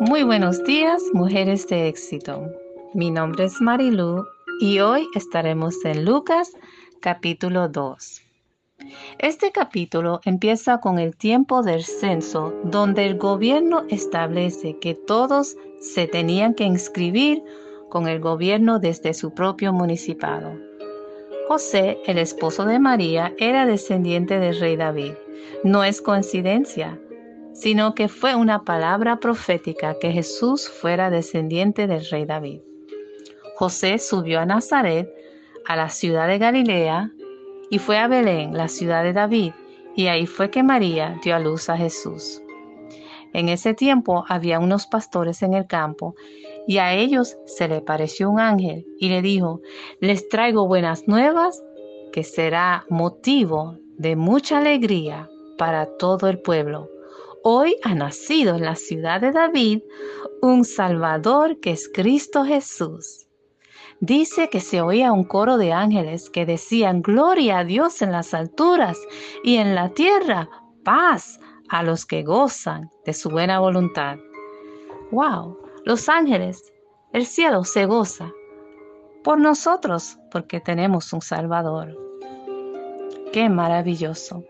Muy buenos días, mujeres de éxito. Mi nombre es Marilu y hoy estaremos en Lucas capítulo 2. Este capítulo empieza con el tiempo del censo, donde el gobierno establece que todos se tenían que inscribir con el gobierno desde su propio municipado. José, el esposo de María, era descendiente del rey David. No es coincidencia sino que fue una palabra profética que Jesús fuera descendiente del rey David. José subió a Nazaret, a la ciudad de Galilea, y fue a Belén, la ciudad de David, y ahí fue que María dio a luz a Jesús. En ese tiempo había unos pastores en el campo, y a ellos se le pareció un ángel y le dijo, les traigo buenas nuevas que será motivo de mucha alegría para todo el pueblo Hoy ha nacido en la ciudad de David un Salvador que es Cristo Jesús. Dice que se oía un coro de ángeles que decían, Gloria a Dios en las alturas y en la tierra, paz a los que gozan de su buena voluntad. ¡Wow! Los ángeles, el cielo se goza por nosotros porque tenemos un Salvador. ¡Qué maravilloso!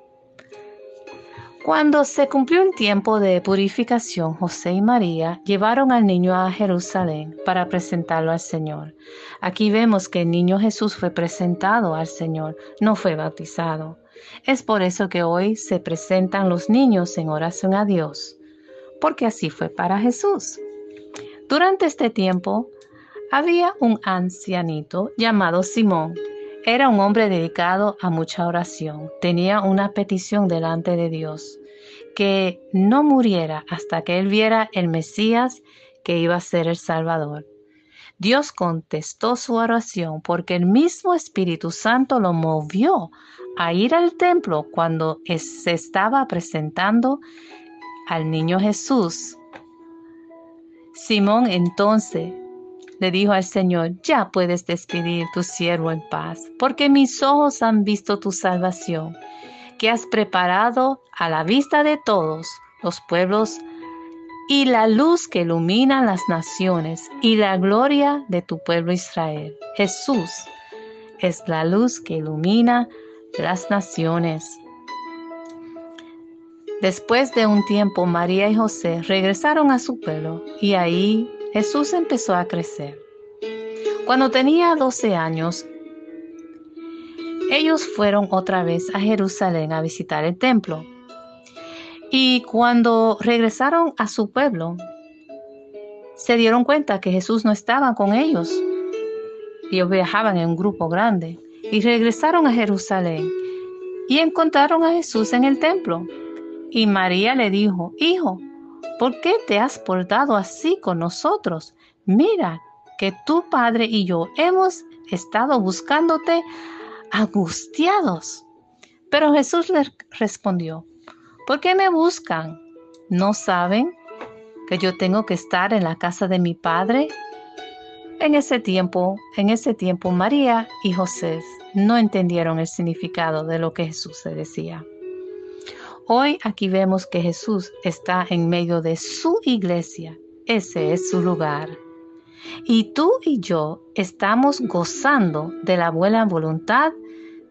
Cuando se cumplió el tiempo de purificación, José y María llevaron al niño a Jerusalén para presentarlo al Señor. Aquí vemos que el niño Jesús fue presentado al Señor, no fue bautizado. Es por eso que hoy se presentan los niños en oración a Dios, porque así fue para Jesús. Durante este tiempo había un ancianito llamado Simón era un hombre dedicado a mucha oración. Tenía una petición delante de Dios, que no muriera hasta que él viera el Mesías que iba a ser el Salvador. Dios contestó su oración porque el mismo Espíritu Santo lo movió a ir al templo cuando se estaba presentando al niño Jesús. Simón entonces le dijo al Señor, ya puedes despedir tu siervo en paz, porque mis ojos han visto tu salvación, que has preparado a la vista de todos los pueblos y la luz que ilumina las naciones y la gloria de tu pueblo Israel. Jesús es la luz que ilumina las naciones. Después de un tiempo, María y José regresaron a su pueblo y ahí Jesús empezó a crecer. Cuando tenía 12 años, ellos fueron otra vez a Jerusalén a visitar el templo. Y cuando regresaron a su pueblo, se dieron cuenta que Jesús no estaba con ellos. Ellos viajaban en un grupo grande y regresaron a Jerusalén y encontraron a Jesús en el templo. Y María le dijo, Hijo, ¿por qué te has portado así con nosotros? Mira que tu padre y yo hemos estado buscándote angustiados. Pero Jesús le respondió, ¿por qué me buscan? ¿No saben que yo tengo que estar en la casa de mi padre? En ese tiempo, en ese tiempo María y José no entendieron el significado de lo que Jesús le decía. Hoy aquí vemos que Jesús está en medio de su iglesia. Ese es su lugar. Y tú y yo estamos gozando de la buena voluntad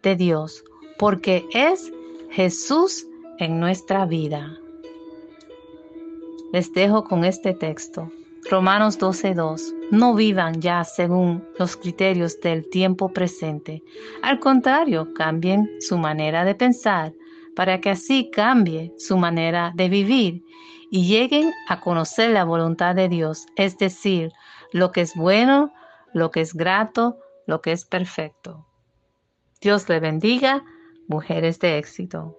de Dios, porque es Jesús en nuestra vida. Les dejo con este texto. Romanos 12:2. No vivan ya según los criterios del tiempo presente. Al contrario, cambien su manera de pensar para que así cambie su manera de vivir y lleguen a conocer la voluntad de Dios, es decir, lo que es bueno, lo que es grato, lo que es perfecto. Dios le bendiga, mujeres de éxito.